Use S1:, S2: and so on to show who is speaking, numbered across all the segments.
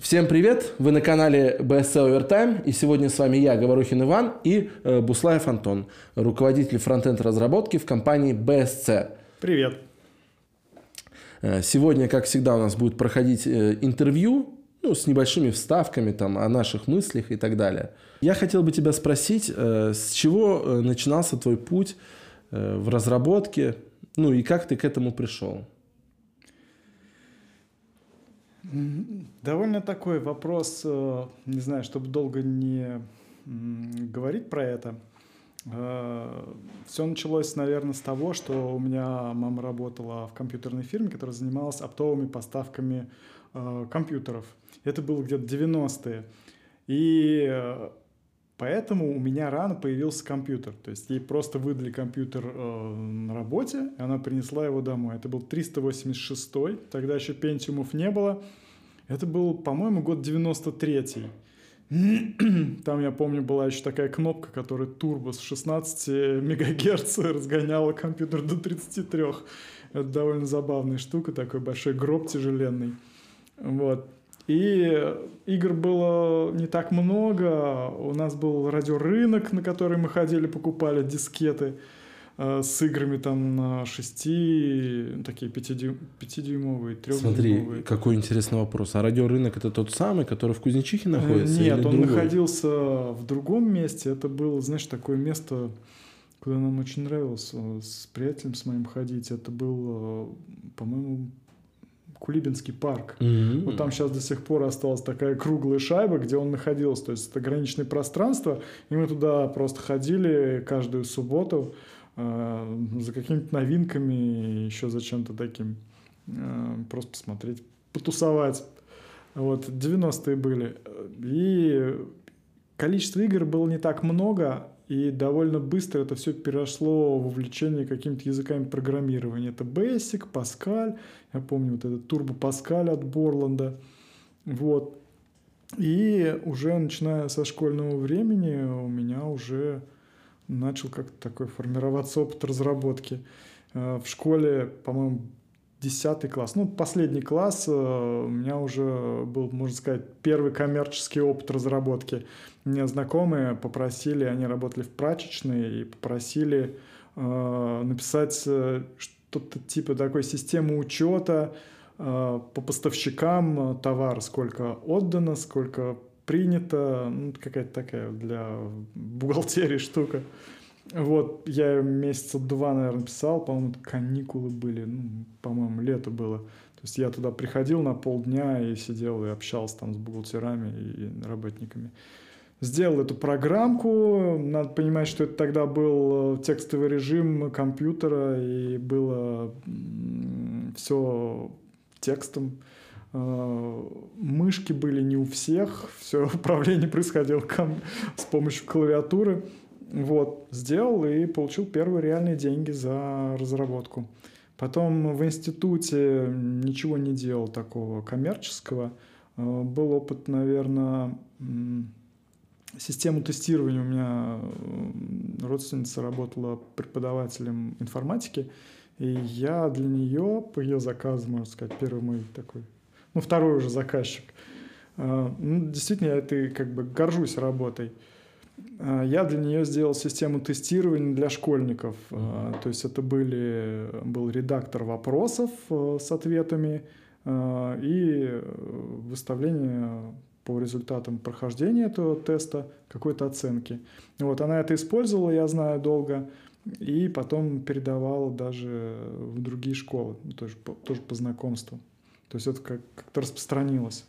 S1: Всем привет! Вы на канале BSC Overtime, и сегодня с вами я, Говорухин Иван, и э, Буслаев Антон, руководитель фронтенд разработки в компании BSC.
S2: Привет!
S1: Э, сегодня, как всегда, у нас будет проходить э, интервью, ну, с небольшими вставками там, о наших мыслях и так далее. Я хотел бы тебя спросить, э, с чего э, начинался твой путь э, в разработке, ну и как ты к этому пришел?
S2: Довольно такой вопрос, э, не знаю, чтобы долго не говорить про это. Э, Все началось, наверное, с того, что у меня мама работала в компьютерной фирме, которая занималась оптовыми поставками э, компьютеров. Это было где-то 90-е. И Поэтому у меня рано появился компьютер. То есть ей просто выдали компьютер э, на работе, и она принесла его домой. Это был 386 тогда еще пентиумов не было. Это был, по-моему, год 93-й. Там, я помню, была еще такая кнопка, которая турбо с 16 мегагерц разгоняла компьютер до 33. Это довольно забавная штука, такой большой гроб тяжеленный. Вот. И игр было не так много. У нас был радиорынок, на который мы ходили, покупали дискеты э, с играми там на 6, такие 5-дюймовые, 3
S1: Смотри, какой интересный вопрос. А радиорынок это тот самый, который в Кузнечихе э, находится?
S2: Нет, он другой? находился в другом месте. Это было, знаешь, такое место, куда нам очень нравилось э, с приятелем с моим ходить. Это был, по-моему, Кулибинский парк. Mm-hmm. Вот там сейчас до сих пор осталась такая круглая шайба, где он находился. То есть это ограниченное пространство, и мы туда просто ходили каждую субботу э, за какими-то новинками, еще за чем-то таким. Э, просто посмотреть, потусовать. Вот, 90-е были. И количество игр было не так много, и довольно быстро это все перешло в увлечение какими-то языками программирования. Это Basic, Pascal, я помню вот этот Turbo Pascal от Борланда. Вот. И уже начиная со школьного времени у меня уже начал как-то такой формироваться опыт разработки. Э, в школе, по-моему, 10 класс, ну, последний класс, э, у меня уже был, можно сказать, первый коммерческий опыт разработки. Мне знакомые попросили, они работали в прачечной, и попросили э, написать э, что-то типа такой системы учета э, по поставщикам товара, сколько отдано, сколько принято, ну, какая-то такая для бухгалтерии штука. Вот, я месяца два, наверное, писал, по-моему, каникулы были, ну, по-моему, лето было. То есть я туда приходил на полдня и сидел и общался там с бухгалтерами и работниками. Сделал эту программку, надо понимать, что это тогда был э, текстовый режим компьютера, и было все текстом. Э, мышки были не у всех, все управление происходило с помощью клавиатуры. Вот, сделал и получил первые реальные деньги за разработку. Потом в институте ничего не делал такого коммерческого. Э, был опыт, наверное, систему тестирования. У меня родственница работала преподавателем информатики, и я для нее, по ее заказу, можно сказать, первый мой такой, ну, второй уже заказчик. Э, ну, действительно, я это как бы горжусь работой. А, я для нее сделал систему тестирования для школьников. Mm-hmm. То есть это были, был редактор вопросов э, с ответами а, и выставление по результатам прохождения этого теста какой-то оценки. Вот она это использовала, я знаю, долго, и потом передавала даже в другие школы, тоже, тоже по знакомству. То есть это как- как-то распространилось.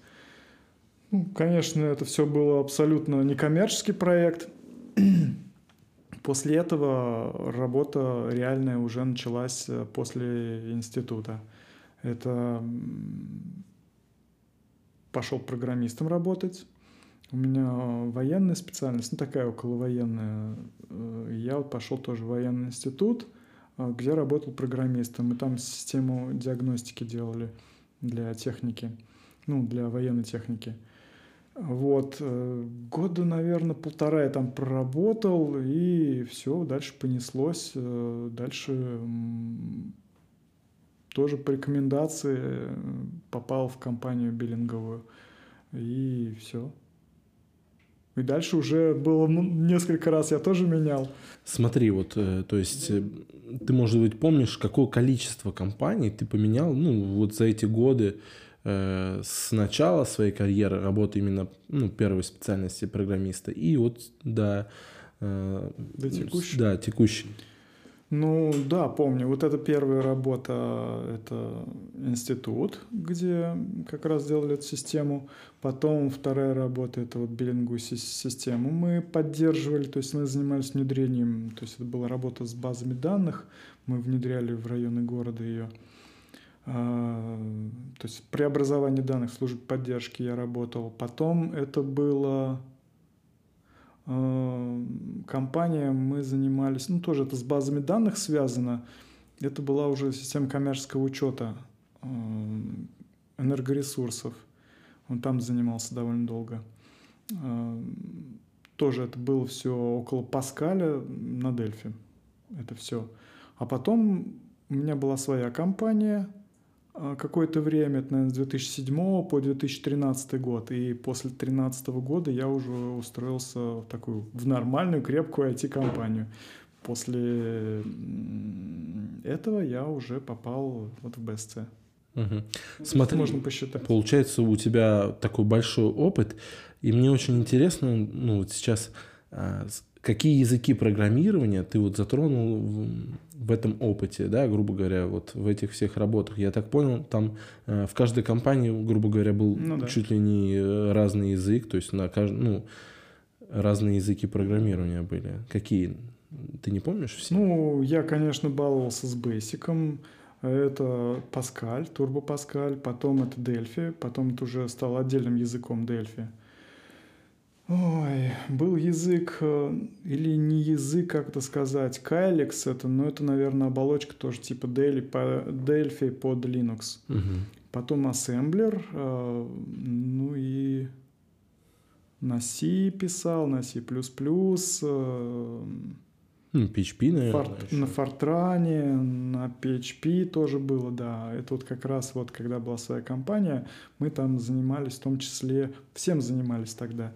S2: Ну, конечно, это все было абсолютно некоммерческий проект. После этого работа реальная уже началась э, после института. Это пошел программистом работать. У меня военная специальность, ну такая околовоенная. Э, я вот пошел тоже в военный институт, э, где работал программистом. Мы там систему диагностики делали для техники, ну, для военной техники. Вот, э, года, наверное, полтора я там проработал, и все, дальше понеслось. Э, дальше тоже по рекомендации попал в компанию биллинговую. и все. И дальше уже было несколько раз я тоже менял.
S1: Смотри, вот, э, то есть, э, ты, может быть, помнишь, какое количество компаний ты поменял, ну, вот за эти годы э, с начала своей карьеры работы именно, ну, первой специальности программиста и вот до...
S2: Э, до текущей?
S1: Да, текущей.
S2: Ну да, помню. Вот эта первая работа, это институт, где как раз делали эту систему. Потом вторая работа, это вот биллинговую систему мы поддерживали, то есть мы занимались внедрением, то есть это была работа с базами данных, мы внедряли в районы города ее. А, то есть преобразование данных служб поддержки я работал. Потом это было Э, компания, мы занимались, ну тоже это с базами данных связано, это была уже система коммерческого учета э, энергоресурсов. Он там занимался довольно долго. Тоже это было все около Паскаля на Дельфи. Это все. А потом у меня была своя компания – а, какое-то время, это, наверное, с 2007 по 2013 год. И после 2013 года я уже устроился в такую, в нормальную, крепкую IT-компанию. После этого я уже попал вот в БСЦ.
S1: Угу. Смотри, можно посчитать. Получается, у тебя такой большой опыт, и мне очень интересно, ну вот сейчас а, какие языки программирования ты вот затронул в, в этом опыте, да, грубо говоря, вот в этих всех работах. Я так понял, там э, в каждой компании, грубо говоря, был ну, да. чуть ли не э, разный язык, то есть на кажд... ну, разные языки программирования были. Какие? Ты не помнишь все?
S2: Ну, я, конечно, баловался с Basic. Это Паскаль, Турбо Паскаль, потом это Дельфи, потом это уже стал отдельным языком Дельфи. Ой, был язык, э, или не язык, как это сказать, Кайликс это, но это, наверное, оболочка тоже типа Delphi, по, Delphi под Linux. Угу. Потом ассемблер, э, ну и на C писал, на C++, э,
S1: ну, PHP, наверное.
S2: Форт, на Фортране, на PHP тоже было, да. Это вот как раз вот, когда была своя компания, мы там занимались, в том числе, всем занимались тогда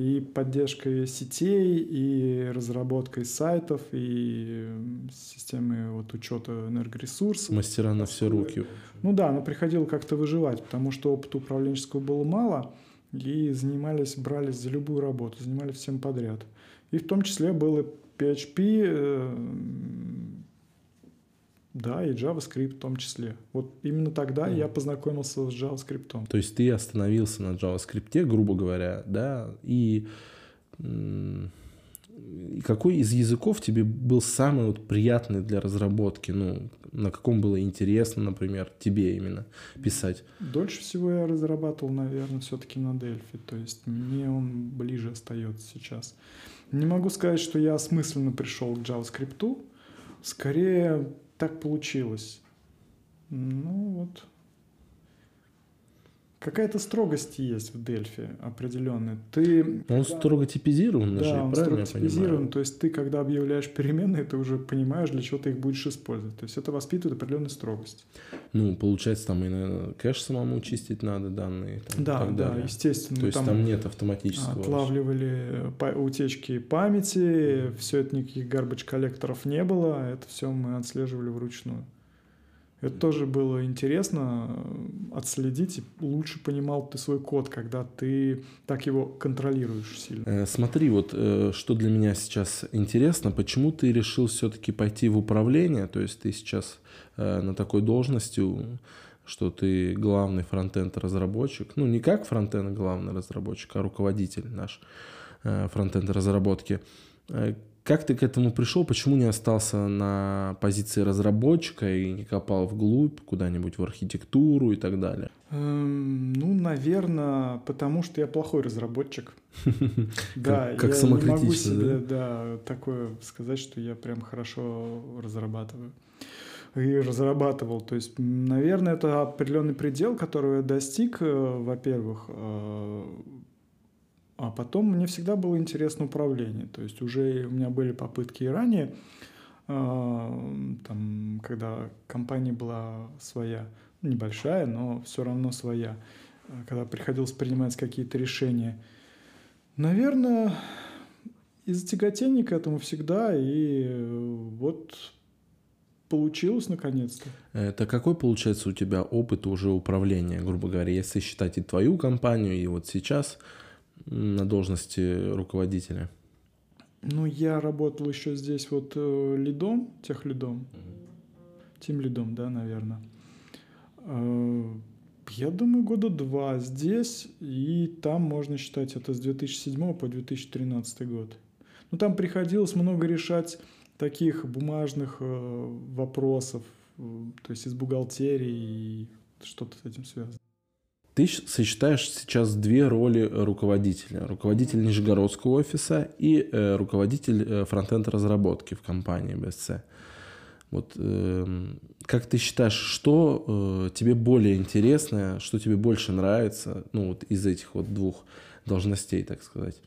S2: и поддержкой сетей, и разработкой сайтов, и системы вот учета энергоресурсов.
S1: Мастера на все руки.
S2: Ну да, но приходило как-то выживать, потому что опыта управленческого было мало, и занимались, брались за любую работу, занимались всем подряд. И в том числе было PHP, да, и JavaScript в том числе. Вот именно тогда mm. я познакомился с JavaScript.
S1: То есть ты остановился на JavaScript, грубо говоря, да, и, какой из языков тебе был самый вот приятный для разработки? Ну, на каком было интересно, например, тебе именно писать?
S2: Дольше всего я разрабатывал, наверное, все-таки на Delphi. То есть мне он ближе остается сейчас. Не могу сказать, что я осмысленно пришел к JavaScript. Скорее, так получилось. Ну вот. Какая-то строгость есть в Дельфи определенная. Ты,
S1: он когда... строго типизирован,
S2: да, же, он строго типизирован. То есть ты, когда объявляешь переменные, ты уже понимаешь, для чего ты их будешь использовать. То есть это воспитывает определенную строгость.
S1: Ну, получается, там и на кэш самому чистить надо данные. Там,
S2: да, да, далее. естественно.
S1: То есть там, там нет автоматического.
S2: Отлавливали утечки памяти, все это никаких гарбач коллекторов не было, это все мы отслеживали вручную. Это тоже было интересно э, отследить, и лучше понимал ты свой код, когда ты так его контролируешь сильно.
S1: Э, смотри, вот э, что для меня сейчас интересно, почему ты решил все-таки пойти в управление, то есть ты сейчас на такой должности, что ты главный фронтенд разработчик, ну не как фронтенд главный разработчик, а руководитель наш фронтенд разработки. Как ты к этому пришел? Почему не остался на позиции разработчика и не копал вглубь куда-нибудь в архитектуру и так далее?
S2: Эм, ну, наверное, потому что я плохой разработчик.
S1: Да, как я не могу себе
S2: да, такое сказать, что я прям хорошо разрабатываю и разрабатывал. То есть, наверное, это определенный предел, который я достиг, э, во-первых, э, а потом мне всегда было интересно управление. То есть уже у меня были попытки и ранее, а, там, когда компания была своя, небольшая, но все равно своя. когда приходилось принимать какие-то решения. Наверное, из-за тяготения к этому всегда, и вот получилось наконец-то.
S1: Это какой получается у тебя опыт уже управления, грубо говоря, если считать и твою компанию, и вот сейчас на должности руководителя?
S2: Ну, я работал еще здесь вот э, лидом, тех лидом, тем лидом, да, наверное. Э, я думаю, года два здесь, и там можно считать это с 2007 по 2013 год. Ну, там приходилось много решать таких бумажных э, вопросов, э, то есть из бухгалтерии и что-то с этим связано.
S1: Ты сочетаешь сейчас две роли руководителя. Руководитель Нижегородского офиса и э, руководитель э, фронтенд разработки в компании BSC. Вот э, как ты считаешь, что э, тебе более интересно, что тебе больше нравится, ну вот из этих вот двух должностей, так сказать?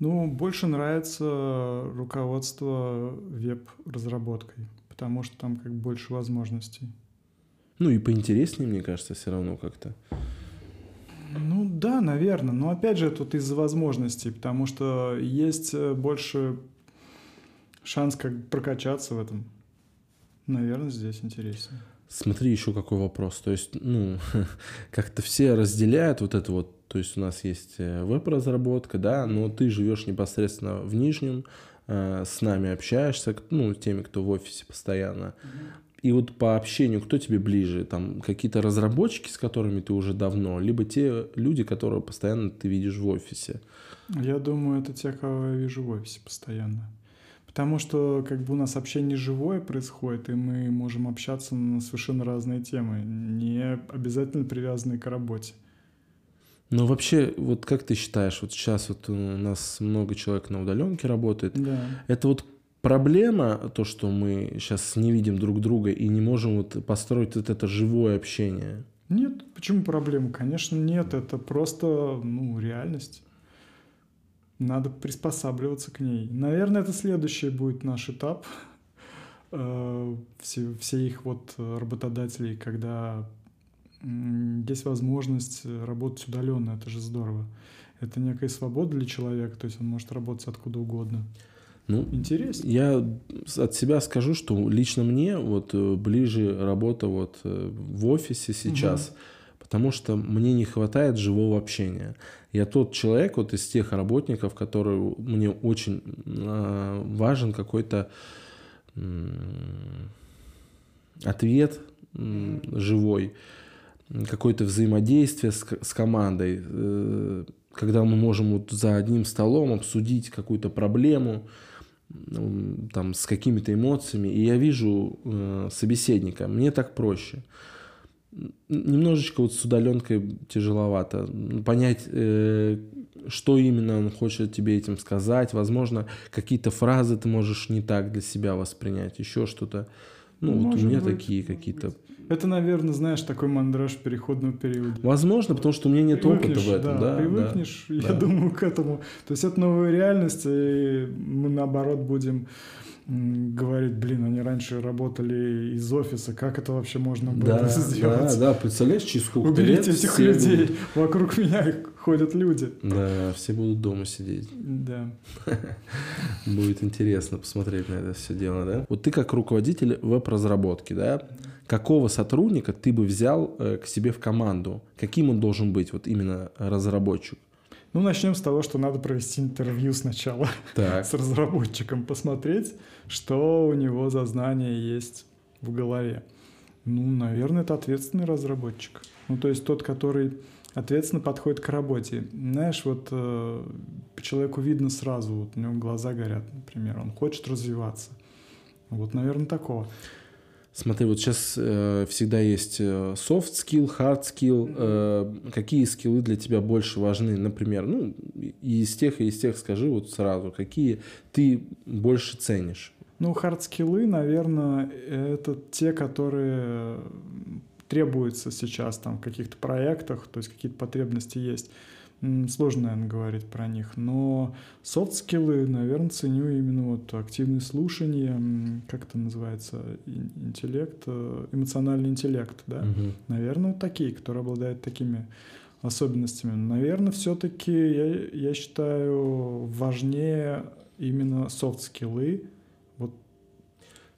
S2: Ну, больше нравится руководство веб-разработкой, потому что там как больше возможностей.
S1: Ну и поинтереснее, мне кажется, все равно как-то.
S2: Ну да, наверное. Но опять же, тут из-за возможностей, потому что есть э, больше шанс как прокачаться в этом. Наверное, здесь интереснее.
S1: Смотри, еще какой вопрос. То есть, ну, как-то все разделяют вот это вот то есть у нас есть э, веб-разработка, да, но ты живешь непосредственно в Нижнем, э, с нами общаешься, ну, теми, кто в офисе постоянно. И вот по общению, кто тебе ближе? Там какие-то разработчики, с которыми ты уже давно, либо те люди, которые постоянно ты видишь в офисе?
S2: Я думаю, это те, кого я вижу в офисе постоянно. Потому что как бы у нас общение живое происходит, и мы можем общаться на совершенно разные темы, не обязательно привязанные к работе.
S1: Ну, вообще, вот как ты считаешь, вот сейчас вот у нас много человек на удаленке работает.
S2: Да.
S1: Это вот проблема, то, что мы сейчас не видим друг друга и не можем вот построить вот это живое общение?
S2: Нет, почему проблема? Конечно, нет, это просто, ну, реальность. Надо приспосабливаться к ней. Наверное, это следующий будет наш этап э, все, их вот работодателей, когда есть возможность работать удаленно, это же здорово. Это некая свобода для человека, то есть он может работать откуда угодно.
S1: Ну,
S2: Интересно.
S1: Я от себя скажу, что лично мне вот э, ближе работа вот э, в офисе сейчас, угу. потому что мне не хватает живого общения. Я тот человек вот из тех работников, который мне очень э, важен какой-то э, ответ э, живой какое-то взаимодействие с, с командой, э, когда мы можем вот за одним столом обсудить какую-то проблему, там, с какими-то эмоциями, и я вижу э, собеседника, мне так проще. Немножечко вот с удаленкой тяжеловато понять, э, что именно он хочет тебе этим сказать. Возможно, какие-то фразы ты можешь не так для себя воспринять, еще что-то. Ну, Может вот у меня быть, такие какие-то
S2: это, наверное, знаешь, такой мандраж переходного периода.
S1: Возможно, потому что у меня нет привыкнешь, опыта в этом. Да,
S2: да привыкнешь, да, я да. думаю, к этому. То есть это новая реальность, и мы, наоборот, будем говорить, блин, они раньше работали из офиса, как это вообще можно было
S1: да,
S2: сделать?
S1: Да, да, представляешь, через сколько
S2: Уберите
S1: лет
S2: этих людей, будут... вокруг меня ходят люди.
S1: Да, все будут дома сидеть.
S2: Да.
S1: Будет интересно посмотреть на это все дело, да? Вот ты как руководитель веб-разработки, да, какого сотрудника ты бы взял э, к себе в команду? Каким он должен быть, вот именно разработчик?
S2: Ну, начнем с того, что надо провести интервью сначала так. с разработчиком, посмотреть, что у него за знания есть в голове. Ну, наверное, это ответственный разработчик. Ну, то есть тот, который ответственно подходит к работе. Знаешь, вот э, человеку видно сразу, вот у него глаза горят, например, он хочет развиваться. Вот, наверное, такого.
S1: Смотри, вот сейчас э, всегда есть э, soft skill, hard skill. Э, какие скиллы для тебя больше важны? Например, ну, и из тех, и из тех скажи вот сразу, какие ты больше ценишь?
S2: Ну, hard скиллы, наверное, это те, которые требуются сейчас там в каких-то проектах, то есть какие-то потребности есть. Сложно, наверное, говорить про них. Но софт-скиллы, наверное, ценю именно вот активное слушание, как это называется, интеллект, э, эмоциональный интеллект, да. Угу. Наверное, вот такие, которые обладают такими особенностями. Наверное, все-таки я, я считаю важнее именно софт-скиллы,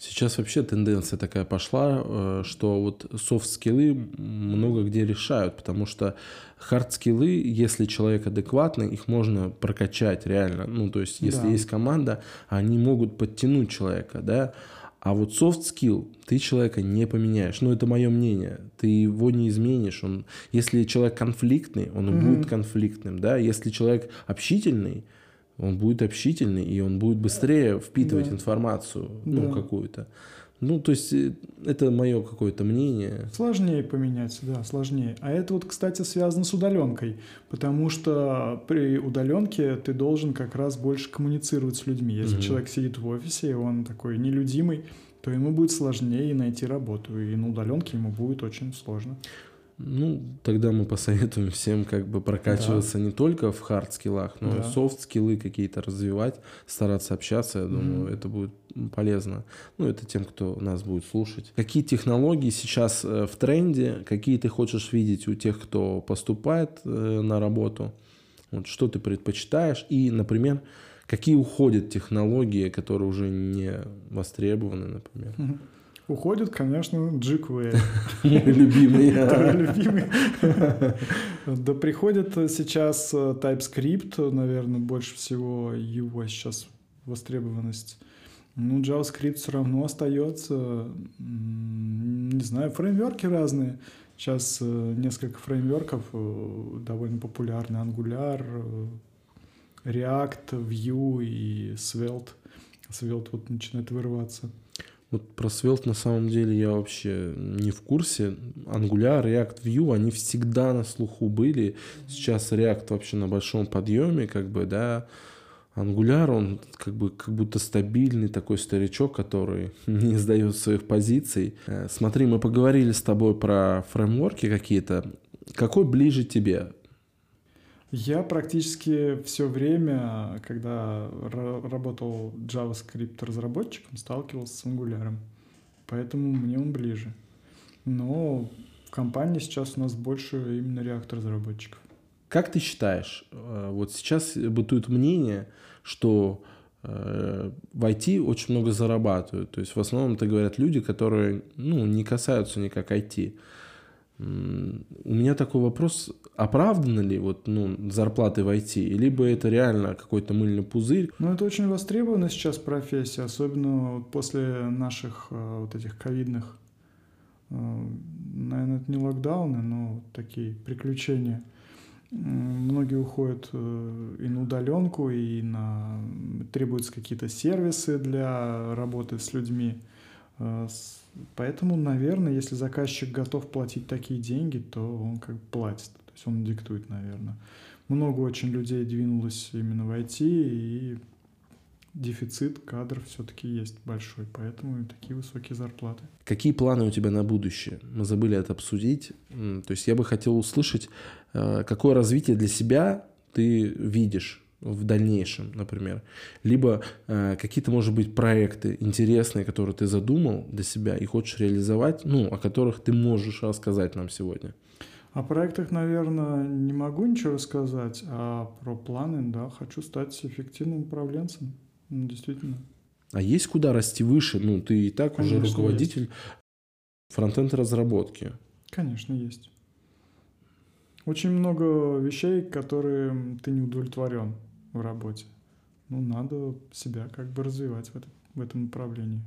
S1: Сейчас вообще тенденция такая пошла, э, что вот софт-скиллы много где решают, потому что хард-скиллы, если человек адекватный, их можно прокачать реально. Ну, то есть, если да. есть команда, они могут подтянуть человека, да. А вот soft skill ты человека не поменяешь. Ну, это мое мнение. Ты его не изменишь. Он, если человек конфликтный, он mm-hmm. будет конфликтным, да. Если человек общительный, он будет общительный, и он будет быстрее впитывать да. информацию, ну, да. какую-то. Ну, то есть, э, это мое какое-то мнение.
S2: Сложнее поменять, да, сложнее. А это вот, кстати, связано с удаленкой, потому что при удаленке ты должен как раз больше коммуницировать с людьми. Если угу. человек сидит в офисе, и он такой нелюдимый, то ему будет сложнее найти работу, и на удаленке ему будет очень сложно.
S1: Ну, тогда мы посоветуем всем как бы прокачиваться да. не только в хард-скиллах, но да. и софт-скиллы какие-то развивать, стараться общаться, я думаю, mm-hmm. это будет полезно. Ну, это тем, кто нас будет слушать. Какие технологии сейчас э, в тренде, какие ты хочешь видеть у тех, кто поступает э, на работу, вот, что ты предпочитаешь, и, например, какие уходят технологии, которые уже не востребованы, например. Mm-hmm.
S2: Уходит, конечно.
S1: Мой любимый.
S2: любимый. Да приходит сейчас э, TypeScript, наверное, больше всего его сейчас востребованность. Ну, JavaScript все равно остается. Не знаю, фреймворки разные. Сейчас э, несколько фреймворков э, довольно популярны. Angular, React, Vue и Svelte. Svelte вот начинает вырываться.
S1: Вот про Svelte на самом деле я вообще не в курсе. Angular, React, Vue, они всегда на слуху были. Сейчас React вообще на большом подъеме, как бы, да. Angular, он как бы как будто стабильный такой старичок, который не сдает своих позиций. Э, смотри, мы поговорили с тобой про фреймворки какие-то. Какой ближе тебе?
S2: Я практически все время, когда работал JavaScript разработчиком, сталкивался с Angular. Поэтому мне он ближе. Но в компании сейчас у нас больше именно React разработчиков.
S1: Как ты считаешь, э, вот сейчас бытует мнение, что э, в IT очень много зарабатывают. То есть в основном это говорят люди, которые ну, не касаются никак IT. У меня такой вопрос, оправданы ли вот, ну, зарплаты в IT, либо это реально какой-то мыльный пузырь?
S2: Ну, это очень востребованная сейчас профессия, особенно после наших э, вот этих ковидных, э, наверное, это не локдауны, но такие приключения. Многие уходят э, и на удаленку, и на требуются какие-то сервисы для работы с людьми. Поэтому, наверное, если заказчик готов платить такие деньги, то он как бы платит. То есть он диктует, наверное. Много очень людей двинулось именно в IT, и дефицит кадров все-таки есть большой, поэтому и такие высокие зарплаты.
S1: Какие планы у тебя на будущее? Мы забыли это обсудить. То есть я бы хотел услышать, э, какое развитие для себя ты видишь в дальнейшем, например. Либо э, какие-то, может быть, проекты интересные, которые ты задумал для себя и хочешь реализовать, ну, о которых ты можешь рассказать нам сегодня.
S2: О проектах, наверное, не могу ничего рассказать, а про планы, да, хочу стать эффективным управленцем, ну, действительно.
S1: А есть куда расти выше? Ну, ты и так Конечно, уже руководитель есть. фронтенд разработки.
S2: Конечно, есть. Очень много вещей, которые ты не удовлетворен в работе. Ну, надо себя как бы развивать в, это, в этом направлении.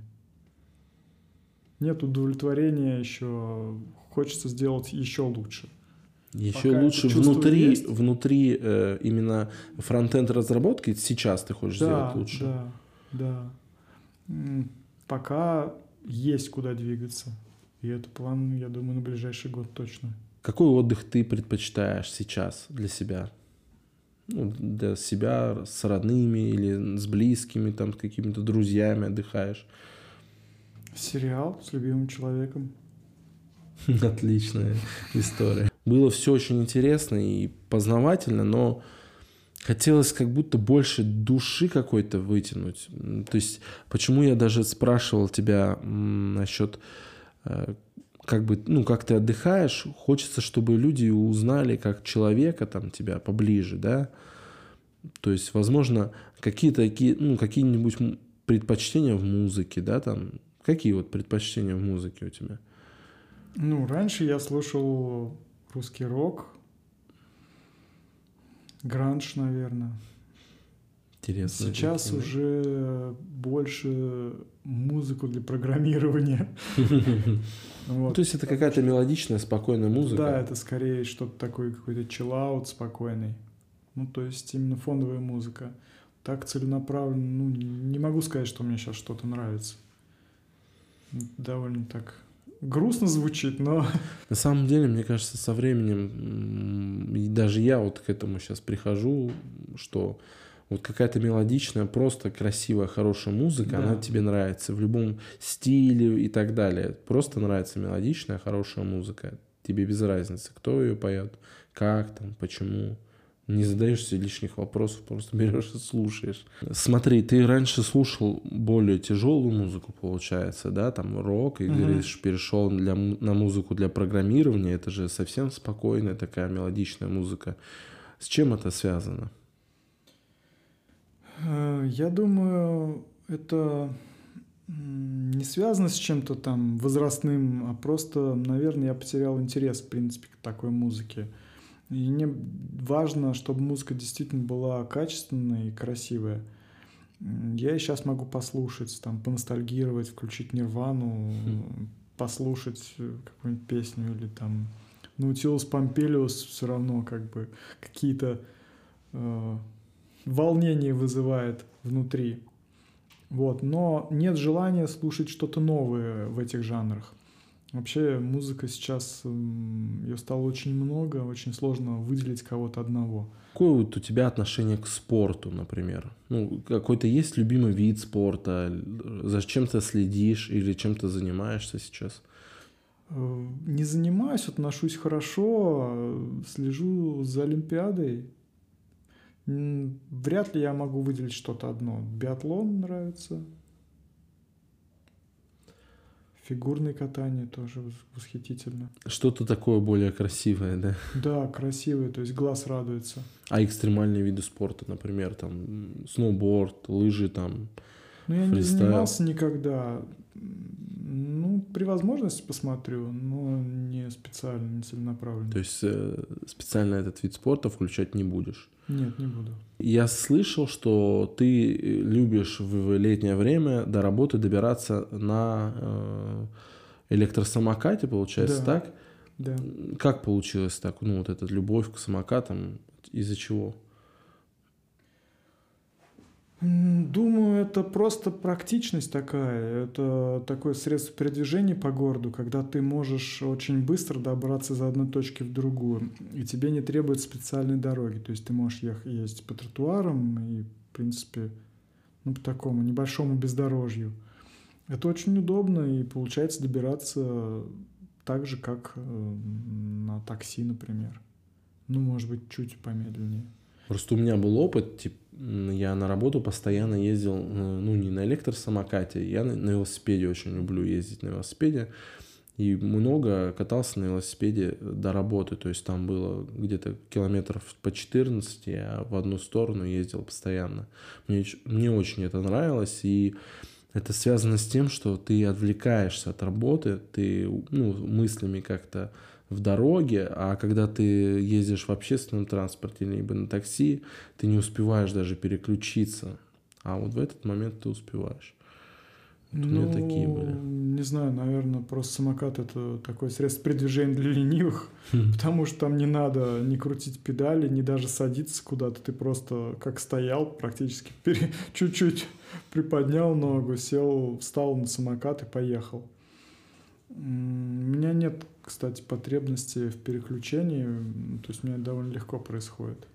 S2: Нет удовлетворения еще, хочется сделать еще лучше.
S1: Еще Пока лучше внутри, есть. внутри э, именно фронтенд разработки сейчас ты хочешь да, сделать лучше.
S2: Да, да. Пока есть куда двигаться. И это план, я думаю, на ближайший год точно.
S1: Какой отдых ты предпочитаешь сейчас для себя? Ну, для себя с родными или с близкими, там, с какими-то друзьями отдыхаешь?
S2: Сериал с любимым человеком.
S1: Отличная история. было все очень интересно и познавательно, но хотелось как будто больше души какой-то вытянуть. То есть, почему я даже спрашивал тебя насчет э, как бы, ну, как ты отдыхаешь, хочется, чтобы люди узнали как человека там тебя поближе, да, то есть, возможно, какие-то ну, какие-нибудь предпочтения в музыке, да, там, какие вот предпочтения в музыке у тебя?
S2: Ну, раньше я слушал русский рок, гранж, наверное. Интересно. Сейчас такие, уже больше музыку для программирования.
S1: Ну, то есть это какая-то мелодичная, спокойная музыка?
S2: Да, это скорее что-то такое, какой-то чиллаут спокойный. Ну, то есть именно фондовая музыка. Так целенаправленно, ну, не могу сказать, что мне сейчас что-то нравится. Довольно так грустно звучит, но...
S1: На самом деле, мне кажется, со временем, и даже я вот к этому сейчас прихожу, что вот какая-то мелодичная, просто красивая, хорошая музыка, да. она тебе нравится в любом стиле и так далее. Просто нравится мелодичная, хорошая музыка. Тебе без разницы, кто ее поет, как там, почему. Не задаешься лишних вопросов, просто берешь и слушаешь. Смотри, ты раньше слушал более тяжелую музыку, получается, да, там рок, и угу. говоришь, перешел для, на музыку для программирования. Это же совсем спокойная такая мелодичная музыка. С чем это связано?
S2: Э, я думаю, это не связано с чем-то там возрастным, а просто, наверное, я потерял интерес, в принципе, к такой музыке. И мне важно, чтобы музыка действительно была качественная и красивая. Я и сейчас могу послушать, там, поностальгировать, включить Нирвану, mm. послушать э, какую-нибудь песню или там Наутилус Помпелиус все равно как бы какие-то э, волнения вызывает внутри. Вот. Но нет желания слушать что-то новое в этих жанрах. Вообще музыка сейчас, ее стало очень много, очень сложно выделить кого-то одного.
S1: Какое вот у тебя отношение к спорту, например? Ну, какой-то есть любимый вид спорта? За чем ты следишь или чем ты занимаешься сейчас?
S2: Э, не занимаюсь, отношусь хорошо, слежу за Олимпиадой. Вряд ли я могу выделить что-то одно. Биатлон нравится, Фигурное катание тоже восхитительно.
S1: Что-то такое более красивое, да?
S2: Да, красивое, то есть глаз радуется.
S1: А экстремальные виды спорта, например, там сноуборд, лыжи там,
S2: Ну, я фристайл. не занимался никогда. Ну, при возможности посмотрю, но не специально, не целенаправленно.
S1: То есть э, специально этот вид спорта включать не будешь?
S2: Нет, не буду.
S1: Я слышал, что ты любишь в летнее время до работы добираться на э, электросамокате, получается, да. так?
S2: Да.
S1: Как получилось так? Ну, вот эта любовь к самокатам, из-за чего?
S2: Думаю, это просто практичность такая. Это такое средство передвижения по городу, когда ты можешь очень быстро добраться из одной точки в другую, и тебе не требуется специальной дороги. То есть ты можешь ездить по тротуарам и, в принципе, ну, по такому небольшому бездорожью. Это очень удобно, и получается добираться так же, как э, на такси, например. Ну, может быть, чуть помедленнее.
S1: Просто у меня был опыт, типа, я на работу постоянно ездил, э, ну, не на электросамокате, я на, велосипеде очень люблю ездить на велосипеде. И много катался на велосипеде до работы, то есть там было где-то километров по 14, я в одну сторону ездил постоянно. Мне, мне очень это нравилось, и это связано с тем, что ты отвлекаешься от работы, ты ну, мыслями как-то в дороге, а когда ты ездишь в общественном транспорте либо на такси, ты не успеваешь даже переключиться. А вот в этот момент ты успеваешь.
S2: Вот ну, у меня такие были. Не знаю, наверное, просто самокат это такое средство передвижения для ленивых, потому что там не надо не крутить педали, не даже садиться куда-то. Ты просто как стоял, практически чуть-чуть приподнял ногу, сел, встал на самокат и поехал. У меня нет кстати, потребности в переключении, то есть у меня довольно легко происходит.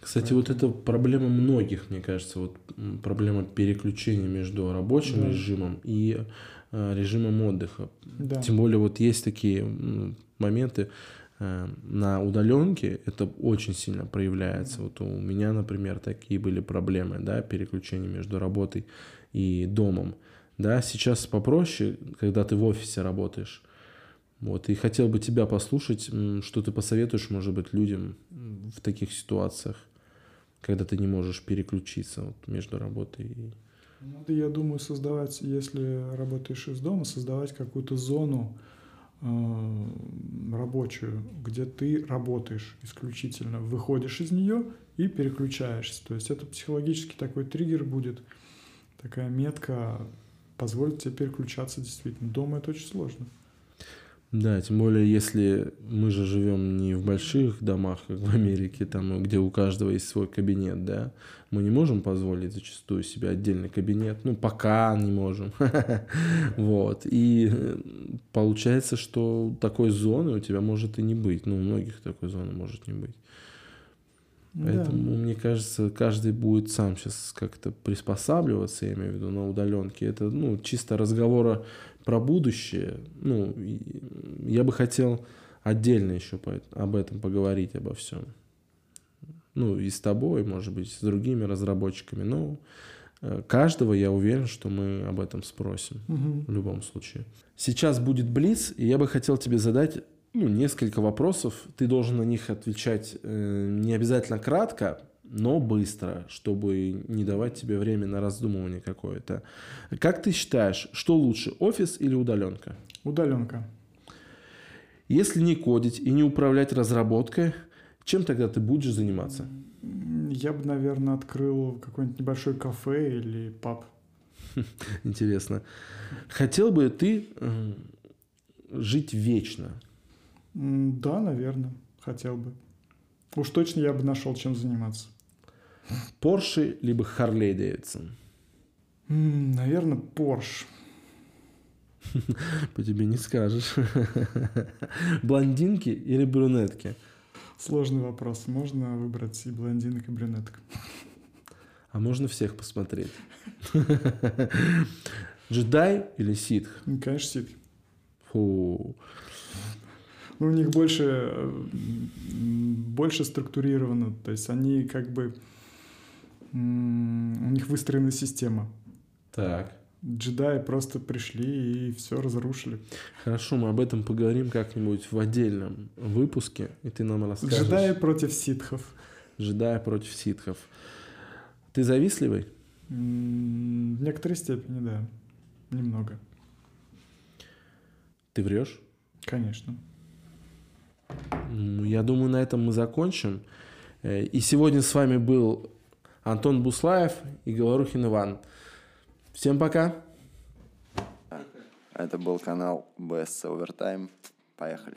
S1: Кстати, Поэтому... вот это проблема многих, мне кажется, вот проблема переключения между рабочим да. режимом и э, режимом отдыха. Да. Тем более вот есть такие моменты, э, на удаленке это очень сильно проявляется. Вот у меня, например, такие были проблемы, да, переключение между работой и домом. Да, сейчас попроще, когда ты в офисе работаешь. Вот, и хотел бы тебя послушать, что ты посоветуешь, может быть, людям в таких ситуациях, когда ты не можешь переключиться вот, между работой и...
S2: Ну, я думаю, создавать, если работаешь из дома, создавать какую-то зону э, рабочую, где ты работаешь исключительно, выходишь из нее и переключаешься. То есть это психологически такой триггер будет, такая метка позволит тебе переключаться действительно. Дома это очень сложно.
S1: Да, тем более, если мы же живем не в больших домах, как в Америке, там, где у каждого есть свой кабинет, да, мы не можем позволить зачастую себе отдельный кабинет, ну, пока не можем, вот, и э, получается, что такой зоны у тебя может и не быть, ну, у многих такой зоны может не быть. Поэтому, да. мне кажется, каждый будет сам сейчас как-то приспосабливаться, я имею в виду, на удаленке. Это, ну, чисто разговора про будущее, ну, я бы хотел отдельно еще по, об этом поговорить, обо всем. Ну, и с тобой, может быть, с другими разработчиками. Но э, каждого я уверен, что мы об этом спросим угу. в любом случае. Сейчас будет Блиц, и я бы хотел тебе задать ну, несколько вопросов. Ты должен на них отвечать э, не обязательно кратко, но быстро, чтобы не давать тебе время на раздумывание какое-то. Как ты считаешь, что лучше, офис или удаленка?
S2: Удаленка.
S1: Если не кодить и не управлять разработкой, чем тогда ты будешь заниматься?
S2: Я бы, наверное, открыл какой-нибудь небольшой кафе или паб.
S1: Интересно. Хотел бы ты жить вечно?
S2: Да, наверное, хотел бы. Уж точно я бы нашел, чем заниматься.
S1: Порше либо Харлей Дэвидсон?
S2: Наверное, Порш.
S1: По тебе не скажешь. Блондинки или брюнетки?
S2: Сложный вопрос. Можно выбрать и блондинок, и брюнеток.
S1: А можно всех посмотреть? Джедай или ситх?
S2: Ну, конечно, ситх.
S1: Фу.
S2: Ну, у них больше, больше структурировано. То есть они как бы у них выстроена система.
S1: Так.
S2: Джедаи просто пришли и все разрушили.
S1: Хорошо, мы об этом поговорим как-нибудь в отдельном выпуске, и ты нам расскажешь.
S2: Джедаи против ситхов.
S1: Джедаи против ситхов. Ты завистливый?
S2: В некоторой степени, да. Немного.
S1: Ты врешь?
S2: Конечно.
S1: Я думаю, на этом мы закончим. Э, и сегодня с вами был Антон Буслаев и Говорухин Иван. Всем пока.
S3: Это был канал BS Overtime. Поехали.